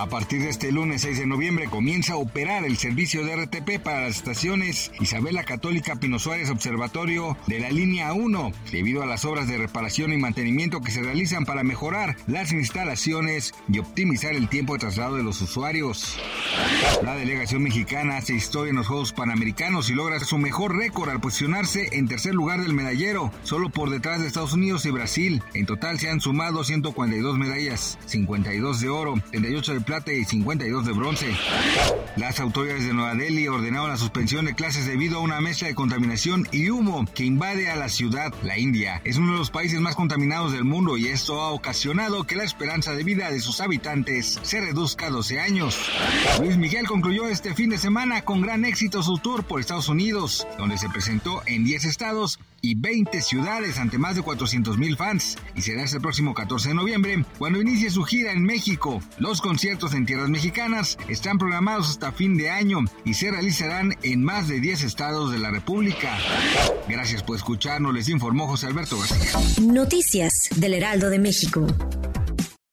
A partir de este lunes 6 de noviembre comienza a operar el servicio de RTP para las estaciones Isabela Católica Pino Suárez Observatorio de la línea 1, debido a las obras de reparación y mantenimiento que se realizan para mejorar las instalaciones y optimizar el tiempo de traslado de los usuarios. La delegación mexicana hace historia en los Juegos Panamericanos y logra su mejor récord al posicionarse en tercer lugar del medallero, solo por detrás de Estados Unidos y Brasil. En total se han sumado 142 medallas, 52 de oro, 38 de plata y 52 de bronce. Las autoridades de Nueva Delhi ordenaron la suspensión de clases debido a una mezcla de contaminación y humo que invade a la ciudad. La India es uno de los países más contaminados del mundo y esto ha ocasionado que la esperanza de vida de sus habitantes se reduzca a 12 años. Luis Miguel concluyó este fin de semana con gran éxito su tour por Estados Unidos, donde se presentó en 10 estados y 20 ciudades ante más de 400 mil fans y será este próximo 14 de noviembre cuando inicie su gira en México. Los conciertos en tierras mexicanas están programados hasta fin de año y se realizarán en más de 10 estados de la República. Gracias por escucharnos, les informó José Alberto García. Noticias del Heraldo de México.